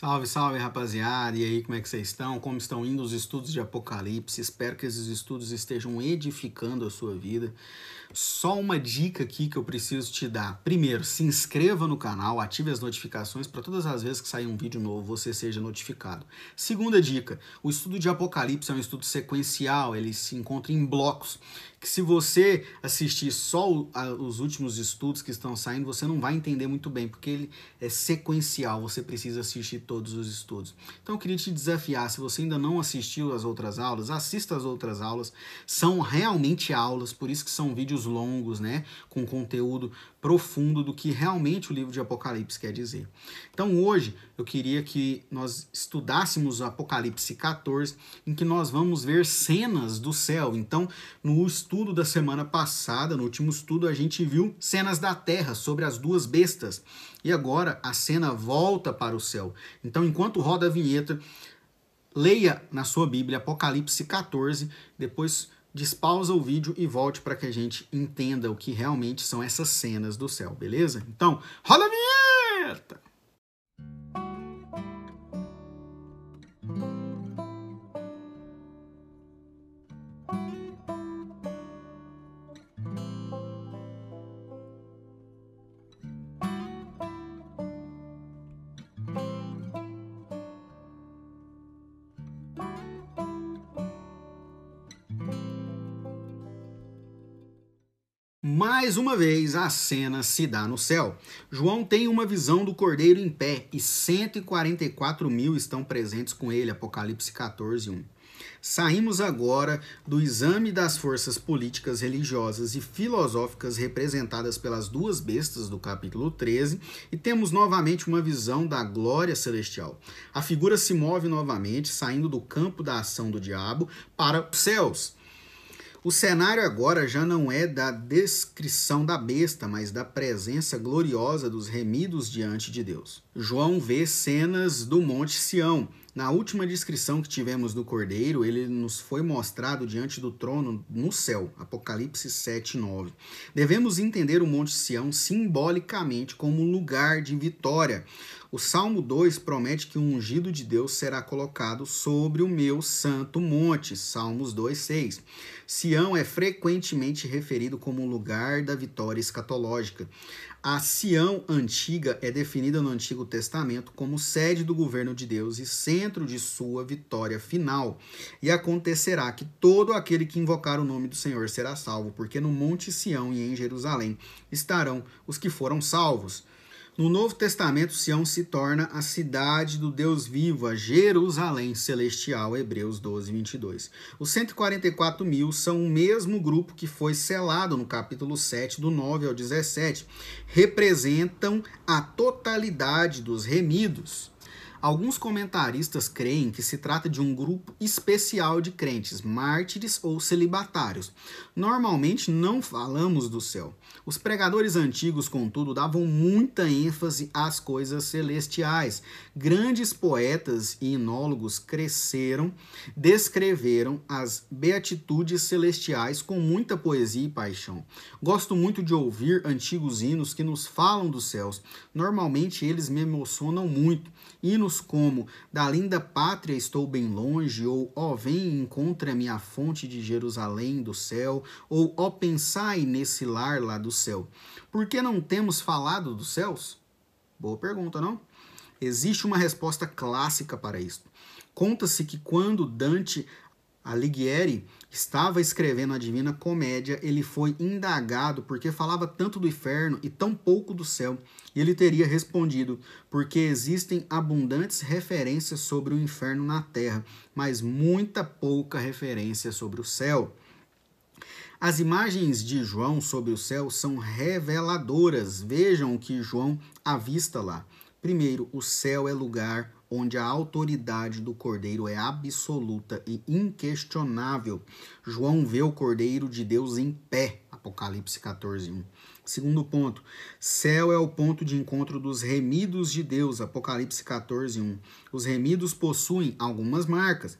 Salve, salve rapaziada! E aí, como é que vocês estão? Como estão indo os estudos de Apocalipse? Espero que esses estudos estejam edificando a sua vida. Só uma dica aqui que eu preciso te dar. Primeiro, se inscreva no canal, ative as notificações para todas as vezes que sair um vídeo novo você seja notificado. Segunda dica: o estudo de Apocalipse é um estudo sequencial, ele se encontra em blocos que se você assistir só os últimos estudos que estão saindo, você não vai entender muito bem, porque ele é sequencial, você precisa assistir todos os estudos. Então eu queria te desafiar, se você ainda não assistiu as outras aulas, assista as outras aulas, são realmente aulas, por isso que são vídeos longos, né, com conteúdo profundo do que realmente o livro de Apocalipse quer dizer. Então hoje eu queria que nós estudássemos Apocalipse 14, em que nós vamos ver cenas do céu. Então, no estudo da semana passada, no último estudo, a gente viu cenas da terra sobre as duas bestas. E agora a cena volta para o céu. Então, enquanto roda a vinheta, leia na sua Bíblia Apocalipse 14, depois despausa o vídeo e volte para que a gente entenda o que realmente são essas cenas do céu, beleza? Então, roda a vinheta! Mais uma vez a cena se dá no céu. João tem uma visão do cordeiro em pé e 144 mil estão presentes com ele. Apocalipse 14, 1. Saímos agora do exame das forças políticas, religiosas e filosóficas representadas pelas duas bestas do capítulo 13 e temos novamente uma visão da glória celestial. A figura se move novamente, saindo do campo da ação do diabo para os céus. O cenário agora já não é da descrição da besta, mas da presença gloriosa dos remidos diante de Deus. João vê cenas do Monte Sião. Na última descrição que tivemos do Cordeiro, ele nos foi mostrado diante do trono no céu, Apocalipse 7, 9. Devemos entender o Monte Sião simbolicamente como um lugar de vitória. O Salmo 2 promete que o ungido de Deus será colocado sobre o meu santo monte. Salmos 2, 6. Sião é frequentemente referido como lugar da vitória escatológica. A Sião antiga é definida no Antigo Testamento como sede do governo de Deus e centro de sua vitória final. E acontecerá que todo aquele que invocar o nome do Senhor será salvo, porque no Monte Sião e em Jerusalém estarão os que foram salvos. No Novo Testamento, Sião se torna a cidade do Deus vivo, a Jerusalém celestial, Hebreus 12, 22. Os 144 mil são o mesmo grupo que foi selado no capítulo 7, do 9 ao 17. Representam a totalidade dos remidos. Alguns comentaristas creem que se trata de um grupo especial de crentes, mártires ou celibatários. Normalmente não falamos do céu. Os pregadores antigos, contudo, davam muita ênfase às coisas celestiais. Grandes poetas e inólogos cresceram, descreveram as beatitudes celestiais com muita poesia e paixão. Gosto muito de ouvir antigos hinos que nos falam dos céus. Normalmente eles me emocionam muito. Hinos hinos como Da linda pátria estou bem longe, ou Ó vem e encontra-me a fonte de Jerusalém do céu, ou Ó pensai nesse lar lá do céu. Por que não temos falado dos céus? Boa pergunta, não? Existe uma resposta clássica para isso. Conta-se que quando Dante Alighieri estava escrevendo a Divina Comédia, ele foi indagado porque falava tanto do inferno e tão pouco do céu. E ele teria respondido: porque existem abundantes referências sobre o inferno na terra, mas muita pouca referência sobre o céu. As imagens de João sobre o céu são reveladoras. Vejam o que João avista lá. Primeiro, o céu é lugar onde a autoridade do Cordeiro é absoluta e inquestionável. João vê o Cordeiro de Deus em pé, Apocalipse 14, 1. Segundo ponto, céu é o ponto de encontro dos remidos de Deus, Apocalipse 14, 1. Os remidos possuem algumas marcas.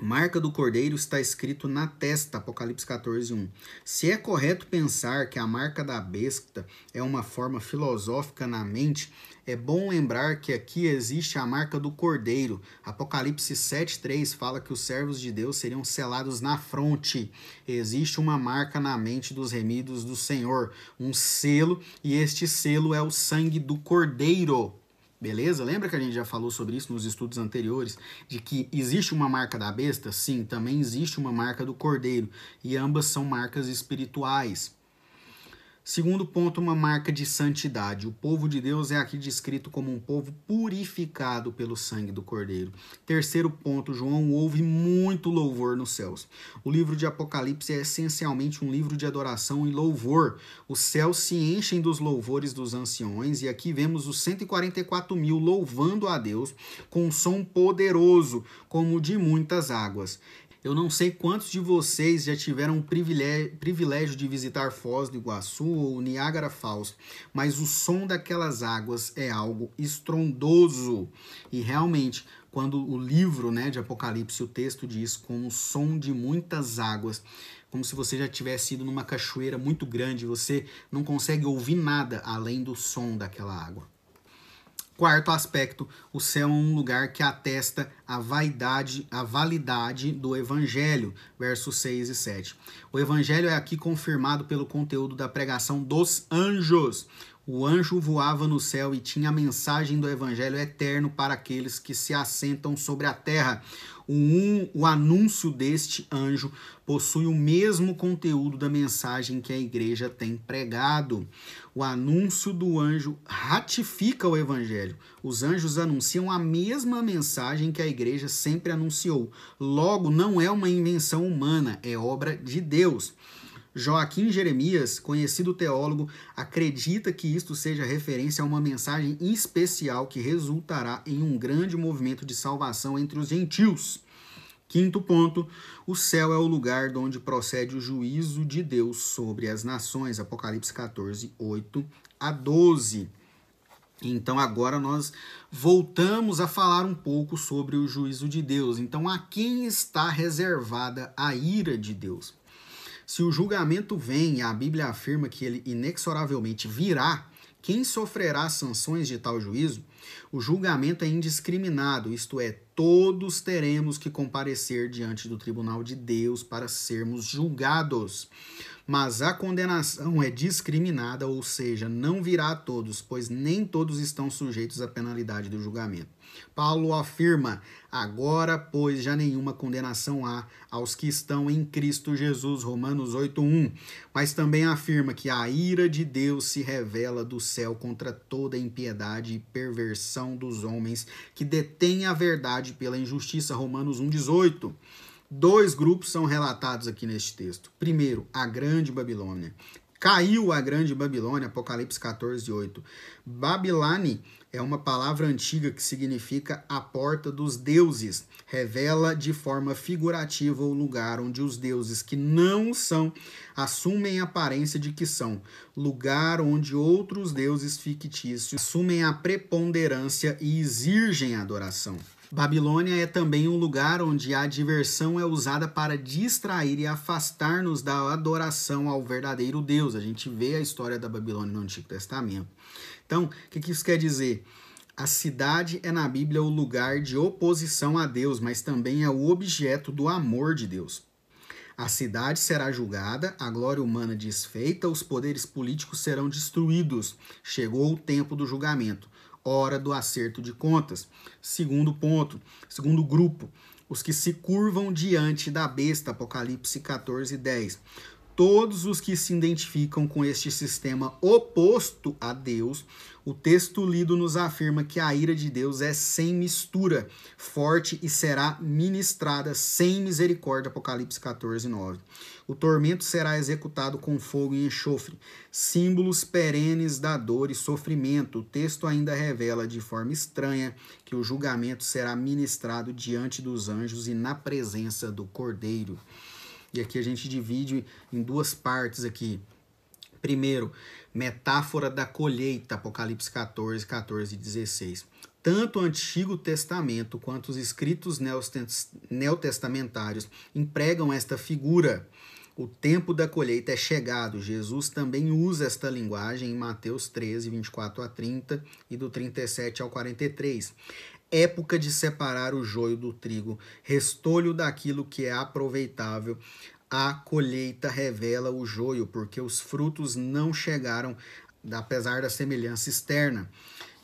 Marca do cordeiro está escrito na testa, Apocalipse 14, 1. Se é correto pensar que a marca da besta é uma forma filosófica na mente, é bom lembrar que aqui existe a marca do cordeiro. Apocalipse 7, 3 fala que os servos de Deus seriam selados na fronte. Existe uma marca na mente dos remidos do Senhor, um selo, e este selo é o sangue do cordeiro. Beleza? Lembra que a gente já falou sobre isso nos estudos anteriores? De que existe uma marca da besta? Sim, também existe uma marca do cordeiro. E ambas são marcas espirituais. Segundo ponto, uma marca de santidade. O povo de Deus é aqui descrito como um povo purificado pelo sangue do Cordeiro. Terceiro ponto, João ouve muito louvor nos céus. O livro de Apocalipse é essencialmente um livro de adoração e louvor. Os céus se enchem dos louvores dos anciões e aqui vemos os 144 mil louvando a Deus com um som poderoso, como de muitas águas. Eu não sei quantos de vocês já tiveram o privilégio, de visitar Foz do Iguaçu ou Niágara Falls, mas o som daquelas águas é algo estrondoso. E realmente, quando o livro né, de Apocalipse, o texto diz, com o som de muitas águas, como se você já tivesse ido numa cachoeira muito grande, você não consegue ouvir nada além do som daquela água. Quarto aspecto, o céu é um lugar que atesta a vaidade, a validade do evangelho, versos 6 e 7. O evangelho é aqui confirmado pelo conteúdo da pregação dos anjos. O anjo voava no céu e tinha a mensagem do evangelho eterno para aqueles que se assentam sobre a terra. O, um, o anúncio deste anjo possui o mesmo conteúdo da mensagem que a igreja tem pregado. O anúncio do anjo ratifica o evangelho. Os anjos anunciam a mesma mensagem que a igreja sempre anunciou. Logo, não é uma invenção humana, é obra de Deus. Joaquim Jeremias, conhecido teólogo, acredita que isto seja referência a uma mensagem especial que resultará em um grande movimento de salvação entre os gentios. Quinto ponto, o céu é o lugar de onde procede o juízo de Deus sobre as nações. Apocalipse 14, 8 a 12. Então agora nós voltamos a falar um pouco sobre o juízo de Deus. Então a quem está reservada a ira de Deus? Se o julgamento vem e a Bíblia afirma que ele inexoravelmente virá, quem sofrerá sanções de tal juízo? O julgamento é indiscriminado, isto é, todos teremos que comparecer diante do tribunal de Deus para sermos julgados mas a condenação é discriminada, ou seja, não virá a todos, pois nem todos estão sujeitos à penalidade do julgamento. Paulo afirma: agora, pois, já nenhuma condenação há aos que estão em Cristo Jesus, Romanos 8:1. Mas também afirma que a ira de Deus se revela do céu contra toda impiedade e perversão dos homens que detêm a verdade pela injustiça, Romanos 1:18. Dois grupos são relatados aqui neste texto. Primeiro, a Grande Babilônia. Caiu a Grande Babilônia, Apocalipse 14, 8. Babilane é uma palavra antiga que significa a porta dos deuses. Revela de forma figurativa o lugar onde os deuses que não são assumem a aparência de que são. Lugar onde outros deuses fictícios assumem a preponderância e exigem adoração. Babilônia é também um lugar onde a diversão é usada para distrair e afastar-nos da adoração ao verdadeiro Deus. A gente vê a história da Babilônia no Antigo Testamento. Então, o que, que isso quer dizer? A cidade é na Bíblia o lugar de oposição a Deus, mas também é o objeto do amor de Deus. A cidade será julgada, a glória humana desfeita, os poderes políticos serão destruídos. Chegou o tempo do julgamento hora do acerto de contas. Segundo ponto, segundo grupo, os que se curvam diante da besta, Apocalipse 14, 10. Todos os que se identificam com este sistema oposto a Deus, o texto lido nos afirma que a ira de Deus é sem mistura, forte e será ministrada sem misericórdia. Apocalipse 14, 9. O tormento será executado com fogo e enxofre, símbolos perenes da dor e sofrimento. O texto ainda revela de forma estranha que o julgamento será ministrado diante dos anjos e na presença do Cordeiro. E aqui a gente divide em duas partes aqui. Primeiro, metáfora da colheita, Apocalipse 14, 14 e 16. Tanto o Antigo Testamento quanto os escritos neotestamentários empregam esta figura. O tempo da colheita é chegado. Jesus também usa esta linguagem em Mateus 13, 24 a 30 e do 37 ao 43. Época de separar o joio do trigo, restolho daquilo que é aproveitável. A colheita revela o joio, porque os frutos não chegaram, apesar da semelhança externa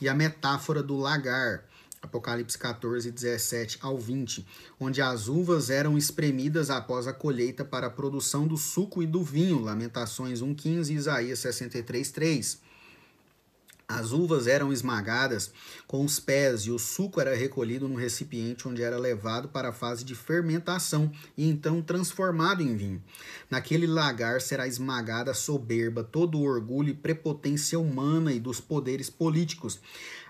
e a metáfora do lagar, Apocalipse 14, 17 ao 20, onde as uvas eram espremidas após a colheita para a produção do suco e do vinho, Lamentações 1,15 e Isaías 63, 3. As uvas eram esmagadas com os pés e o suco era recolhido num recipiente onde era levado para a fase de fermentação e então transformado em vinho. Naquele lagar será esmagada a soberba, todo o orgulho e prepotência humana e dos poderes políticos.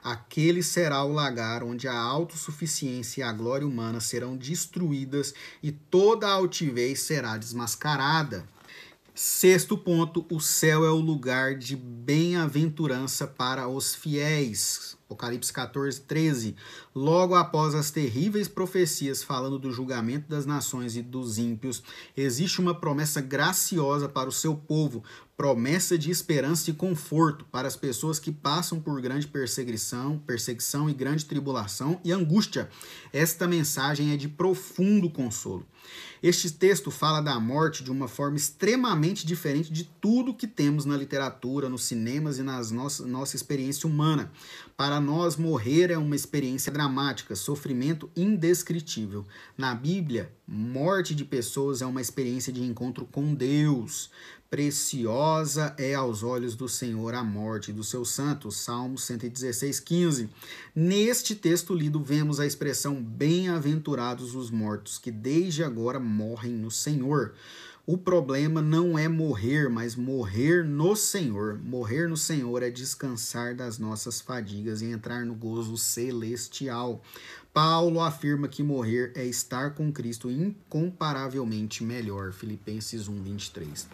Aquele será o lagar onde a autossuficiência e a glória humana serão destruídas e toda a altivez será desmascarada. Sexto ponto, o céu é o lugar de bem-aventurança para os fiéis. Apocalipse 14, 13. Logo após as terríveis profecias falando do julgamento das nações e dos ímpios, existe uma promessa graciosa para o seu povo, promessa de esperança e conforto para as pessoas que passam por grande perseguição, perseguição e grande tribulação e angústia. Esta mensagem é de profundo consolo. Este texto fala da morte de uma forma extremamente diferente de tudo que temos na literatura, nos cinemas e nas nossa, nossa experiência humana. Para nós, morrer é uma experiência dramática, sofrimento indescritível. Na Bíblia, morte de pessoas é uma experiência de encontro com Deus. Preciosa é aos olhos do Senhor a morte dos seus santos. Salmo 116, 15. Neste texto lido, vemos a expressão bem-aventurados os mortos, que desde agora morrem no Senhor. O problema não é morrer, mas morrer no Senhor. Morrer no Senhor é descansar das nossas fadigas e entrar no gozo celestial. Paulo afirma que morrer é estar com Cristo incomparavelmente melhor. Filipenses 1, 23.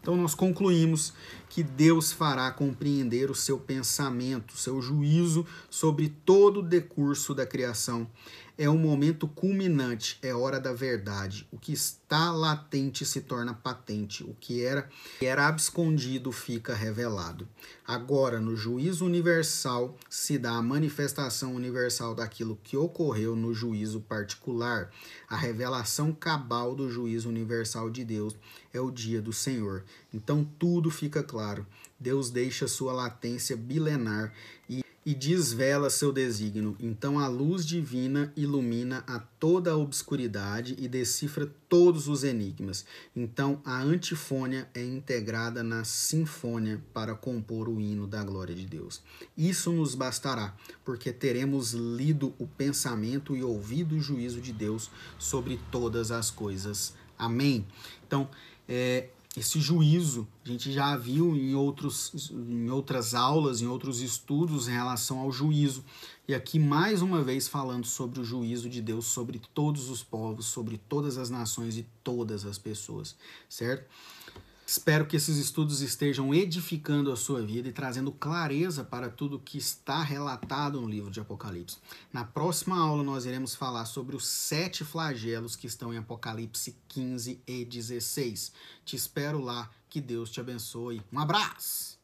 Então, nós concluímos que Deus fará compreender o seu pensamento, seu juízo sobre todo o decurso da criação é um momento culminante, é hora da verdade. O que está latente se torna patente, o que era, era abscondido fica revelado. Agora, no juízo universal, se dá a manifestação universal daquilo que ocorreu no juízo particular. A revelação cabal do juízo universal de Deus é o dia do Senhor. Então tudo fica claro. Deus deixa sua latência bilenar e e desvela seu desígnio. Então a luz divina ilumina a toda a obscuridade e decifra todos os enigmas. Então a antifônia é integrada na sinfônia para compor o hino da glória de Deus. Isso nos bastará, porque teremos lido o pensamento e ouvido o juízo de Deus sobre todas as coisas. Amém. Então, é, esse juízo a gente já viu em, outros, em outras aulas, em outros estudos em relação ao juízo. E aqui, mais uma vez, falando sobre o juízo de Deus sobre todos os povos, sobre todas as nações e todas as pessoas, certo? Espero que esses estudos estejam edificando a sua vida e trazendo clareza para tudo que está relatado no livro de Apocalipse. Na próxima aula, nós iremos falar sobre os sete flagelos que estão em Apocalipse 15 e 16. Te espero lá. Que Deus te abençoe. Um abraço!